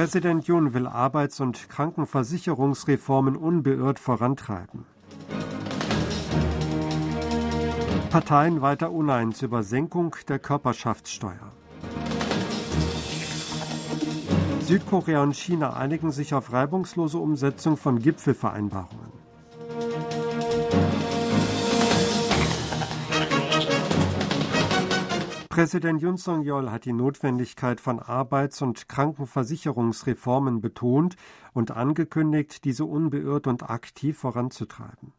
Präsident Jun will Arbeits- und Krankenversicherungsreformen unbeirrt vorantreiben. Parteien weiter uneins über Senkung der Körperschaftssteuer. Südkorea und China einigen sich auf reibungslose Umsetzung von Gipfelvereinbarungen. Präsident Yun Song-yeol hat die Notwendigkeit von Arbeits- und Krankenversicherungsreformen betont und angekündigt, diese unbeirrt und aktiv voranzutreiben.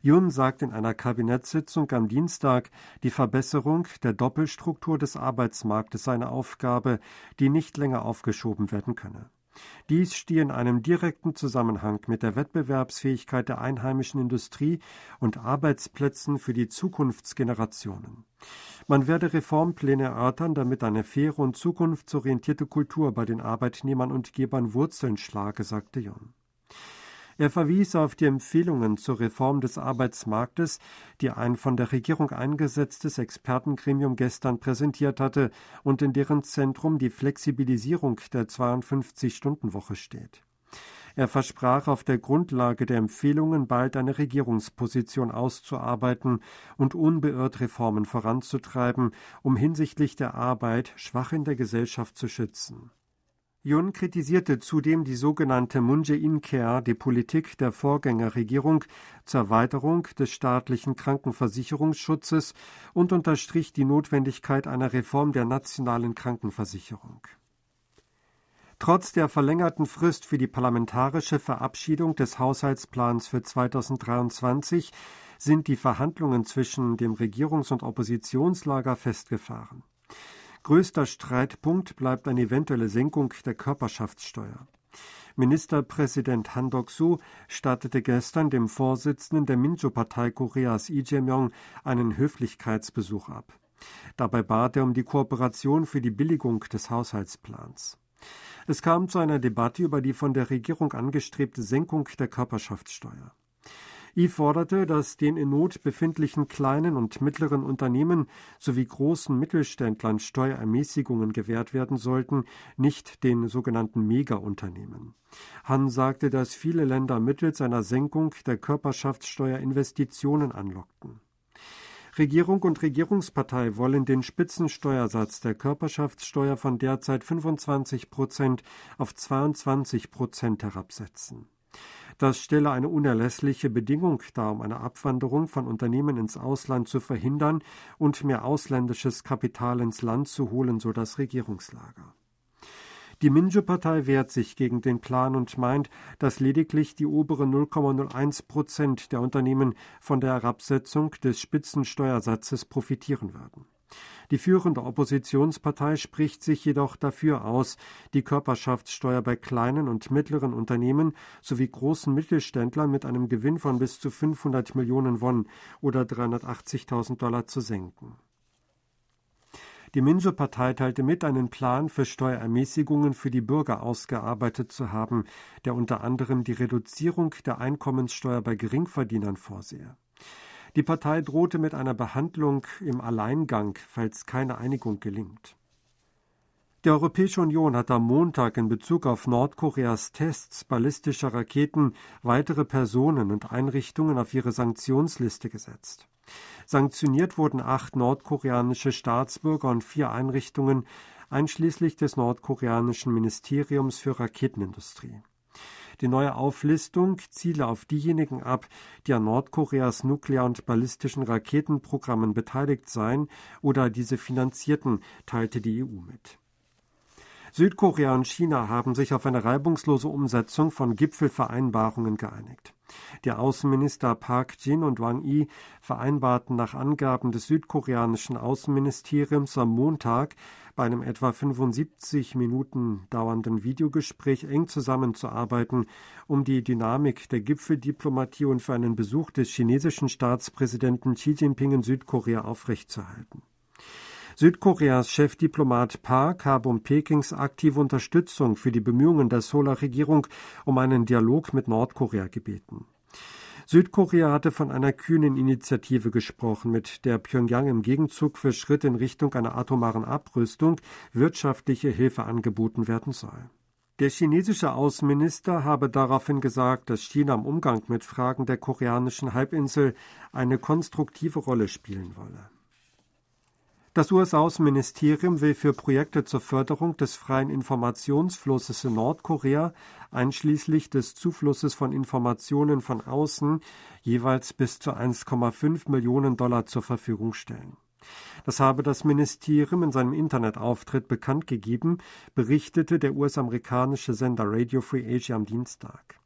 Yun sagt in einer Kabinettssitzung am Dienstag, die Verbesserung der Doppelstruktur des Arbeitsmarktes sei eine Aufgabe, die nicht länger aufgeschoben werden könne. Dies stehe in einem direkten Zusammenhang mit der Wettbewerbsfähigkeit der einheimischen Industrie und Arbeitsplätzen für die Zukunftsgenerationen. Man werde Reformpläne erörtern, damit eine faire und zukunftsorientierte Kultur bei den Arbeitnehmern und Gebern Wurzeln schlage, sagte Jung. Er verwies auf die Empfehlungen zur Reform des Arbeitsmarktes, die ein von der Regierung eingesetztes Expertengremium gestern präsentiert hatte und in deren Zentrum die Flexibilisierung der 52-Stunden-Woche steht. Er versprach auf der Grundlage der Empfehlungen bald eine Regierungsposition auszuarbeiten und unbeirrt Reformen voranzutreiben, um hinsichtlich der Arbeit schwach in der Gesellschaft zu schützen. Yun kritisierte zudem die sogenannte Moon Jae-in-Care, die Politik der Vorgängerregierung zur Erweiterung des staatlichen Krankenversicherungsschutzes und unterstrich die Notwendigkeit einer Reform der nationalen Krankenversicherung. Trotz der verlängerten Frist für die parlamentarische Verabschiedung des Haushaltsplans für 2023 sind die Verhandlungen zwischen dem Regierungs- und Oppositionslager festgefahren. Größter Streitpunkt bleibt eine eventuelle Senkung der Körperschaftssteuer. Ministerpräsident Han Dok-soo stattete gestern dem Vorsitzenden der Minjo-Partei Koreas Lee Jae-myung einen Höflichkeitsbesuch ab. Dabei bat er um die Kooperation für die Billigung des Haushaltsplans. Es kam zu einer Debatte über die von der Regierung angestrebte Senkung der Körperschaftssteuer. I forderte, dass den in Not befindlichen kleinen und mittleren Unternehmen sowie großen Mittelständlern Steuerermäßigungen gewährt werden sollten, nicht den sogenannten Mega-Unternehmen. Han sagte, dass viele Länder mittels einer Senkung der Körperschaftssteuer Investitionen anlockten. Regierung und Regierungspartei wollen den Spitzensteuersatz der Körperschaftssteuer von derzeit 25 Prozent auf 22 Prozent herabsetzen. Das stelle eine unerlässliche Bedingung dar, um eine Abwanderung von Unternehmen ins Ausland zu verhindern und mehr ausländisches Kapital ins Land zu holen, so das Regierungslager. Die Minjo-Partei wehrt sich gegen den Plan und meint, dass lediglich die oberen 0,01 Prozent der Unternehmen von der Herabsetzung des Spitzensteuersatzes profitieren würden. Die führende Oppositionspartei spricht sich jedoch dafür aus, die Körperschaftssteuer bei kleinen und mittleren Unternehmen sowie großen Mittelständlern mit einem Gewinn von bis zu 500 Millionen Won oder 380.000 Dollar zu senken. Die Minjo-Partei teilte mit, einen Plan für Steuerermäßigungen für die Bürger ausgearbeitet zu haben, der unter anderem die Reduzierung der Einkommenssteuer bei Geringverdienern vorsehe. Die Partei drohte mit einer Behandlung im Alleingang, falls keine Einigung gelingt. Die Europäische Union hat am Montag in Bezug auf Nordkoreas Tests ballistischer Raketen weitere Personen und Einrichtungen auf ihre Sanktionsliste gesetzt. Sanktioniert wurden acht nordkoreanische Staatsbürger und vier Einrichtungen, einschließlich des nordkoreanischen Ministeriums für Raketenindustrie. Die neue Auflistung ziele auf diejenigen ab, die an Nordkoreas nuklear- und ballistischen Raketenprogrammen beteiligt seien oder diese finanzierten, teilte die EU mit. Südkorea und China haben sich auf eine reibungslose Umsetzung von Gipfelvereinbarungen geeinigt. Die Außenminister Park Jin und Wang Yi vereinbarten nach Angaben des südkoreanischen Außenministeriums am Montag bei einem etwa 75 Minuten dauernden Videogespräch eng zusammenzuarbeiten, um die Dynamik der Gipfeldiplomatie und für einen Besuch des chinesischen Staatspräsidenten Xi Jinping in Südkorea aufrechtzuerhalten. Südkoreas Chefdiplomat Park habe um Pekings aktive Unterstützung für die Bemühungen der Solar-Regierung um einen Dialog mit Nordkorea gebeten. Südkorea hatte von einer kühnen Initiative gesprochen, mit der Pyongyang im Gegenzug für Schritte in Richtung einer atomaren Abrüstung wirtschaftliche Hilfe angeboten werden soll. Der chinesische Außenminister habe daraufhin gesagt, dass China im Umgang mit Fragen der koreanischen Halbinsel eine konstruktive Rolle spielen wolle. Das US-Außenministerium will für Projekte zur Förderung des freien Informationsflusses in Nordkorea, einschließlich des Zuflusses von Informationen von außen, jeweils bis zu 1,5 Millionen Dollar zur Verfügung stellen. Das habe das Ministerium in seinem Internetauftritt bekannt gegeben, berichtete der US-amerikanische Sender Radio Free Asia am Dienstag.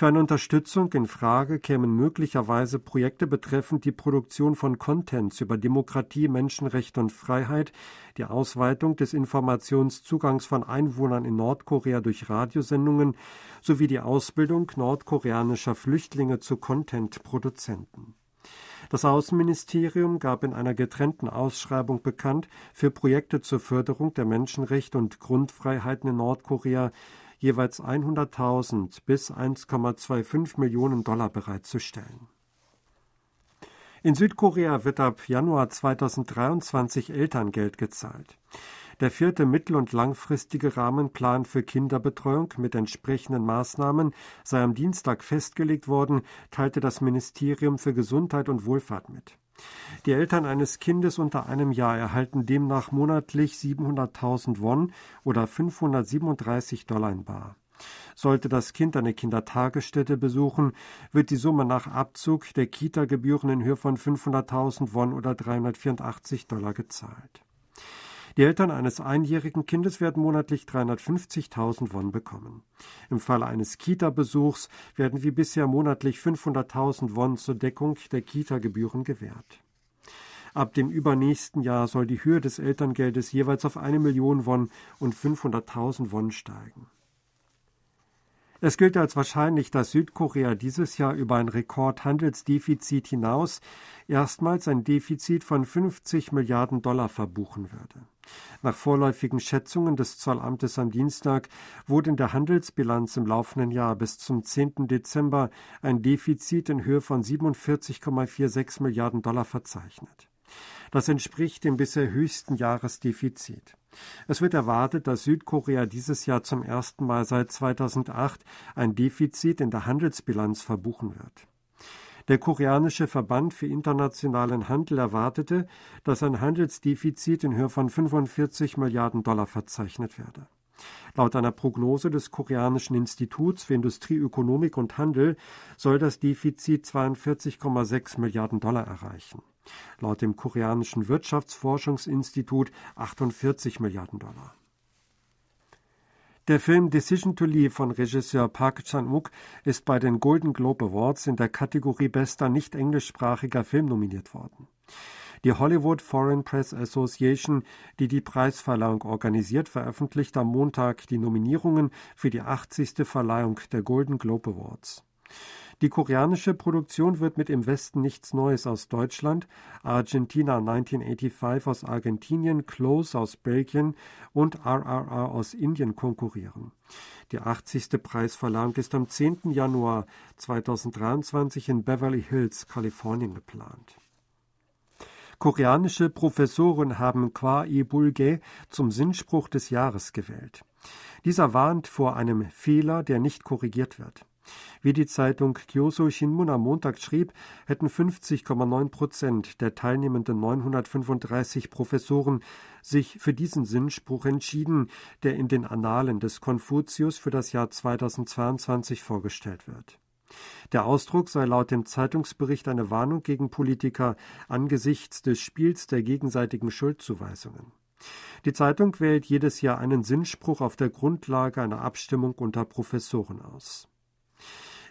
Für eine Unterstützung in Frage kämen möglicherweise Projekte betreffend die Produktion von Contents über Demokratie, Menschenrechte und Freiheit, die Ausweitung des Informationszugangs von Einwohnern in Nordkorea durch Radiosendungen sowie die Ausbildung nordkoreanischer Flüchtlinge zu Content-Produzenten. Das Außenministerium gab in einer getrennten Ausschreibung bekannt, für Projekte zur Förderung der Menschenrechte und Grundfreiheiten in Nordkorea jeweils 100.000 bis 1,25 Millionen Dollar bereitzustellen. In Südkorea wird ab Januar 2023 Elterngeld gezahlt. Der vierte mittel- und langfristige Rahmenplan für Kinderbetreuung mit entsprechenden Maßnahmen sei am Dienstag festgelegt worden, teilte das Ministerium für Gesundheit und Wohlfahrt mit. Die Eltern eines Kindes unter einem Jahr erhalten demnach monatlich 700.000 Won oder 537 Dollar in bar. Sollte das Kind eine Kindertagesstätte besuchen, wird die Summe nach Abzug der Kita-Gebühren in Höhe von 500.000 Won oder 384 Dollar gezahlt. Die Eltern eines einjährigen Kindes werden monatlich 350.000 Won bekommen. Im Falle eines Kita-Besuchs werden wie bisher monatlich 500.000 Won zur Deckung der Kita-Gebühren gewährt. Ab dem übernächsten Jahr soll die Höhe des Elterngeldes jeweils auf eine Million Won und 500.000 Won steigen. Es gilt als wahrscheinlich, dass Südkorea dieses Jahr über ein Rekordhandelsdefizit hinaus erstmals ein Defizit von 50 Milliarden Dollar verbuchen würde. Nach vorläufigen Schätzungen des Zollamtes am Dienstag wurde in der Handelsbilanz im laufenden Jahr bis zum 10. Dezember ein Defizit in Höhe von 47,46 Milliarden Dollar verzeichnet. Das entspricht dem bisher höchsten Jahresdefizit. Es wird erwartet, dass Südkorea dieses Jahr zum ersten Mal seit 2008 ein Defizit in der Handelsbilanz verbuchen wird. Der koreanische Verband für internationalen Handel erwartete, dass ein Handelsdefizit in Höhe von 45 Milliarden Dollar verzeichnet werde. Laut einer Prognose des Koreanischen Instituts für Industrie, Ökonomik und Handel soll das Defizit 42,6 Milliarden Dollar erreichen laut dem koreanischen Wirtschaftsforschungsinstitut 48 Milliarden Dollar. Der Film Decision to Leave von Regisseur Park Chan-wook ist bei den Golden Globe Awards in der Kategorie bester nicht englischsprachiger Film nominiert worden. Die Hollywood Foreign Press Association, die die Preisverleihung organisiert, veröffentlicht am Montag die Nominierungen für die 80. Verleihung der Golden Globe Awards. Die koreanische Produktion wird mit Im Westen nichts Neues aus Deutschland, Argentina 1985 aus Argentinien, Close aus Belgien und RRR aus Indien konkurrieren. Die 80. Preisverleihung ist am 10. Januar 2023 in Beverly Hills, Kalifornien geplant. Koreanische Professoren haben Kwa Ibulge zum Sinnspruch des Jahres gewählt. Dieser warnt vor einem Fehler, der nicht korrigiert wird. Wie die Zeitung Kyoso Shinmun am Montag schrieb, hätten 50,9 Prozent der teilnehmenden 935 Professoren sich für diesen Sinnspruch entschieden, der in den Annalen des Konfuzius für das Jahr 2022 vorgestellt wird. Der Ausdruck sei laut dem Zeitungsbericht eine Warnung gegen Politiker angesichts des Spiels der gegenseitigen Schuldzuweisungen. Die Zeitung wählt jedes Jahr einen Sinnspruch auf der Grundlage einer Abstimmung unter Professoren aus.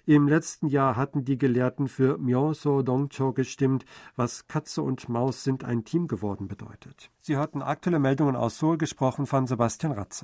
Im letzten Jahr hatten die Gelehrten für Myoso Dongcho gestimmt, was Katze und Maus sind ein Team geworden bedeutet. Sie hörten aktuelle Meldungen aus Seoul, gesprochen von Sebastian Ratze.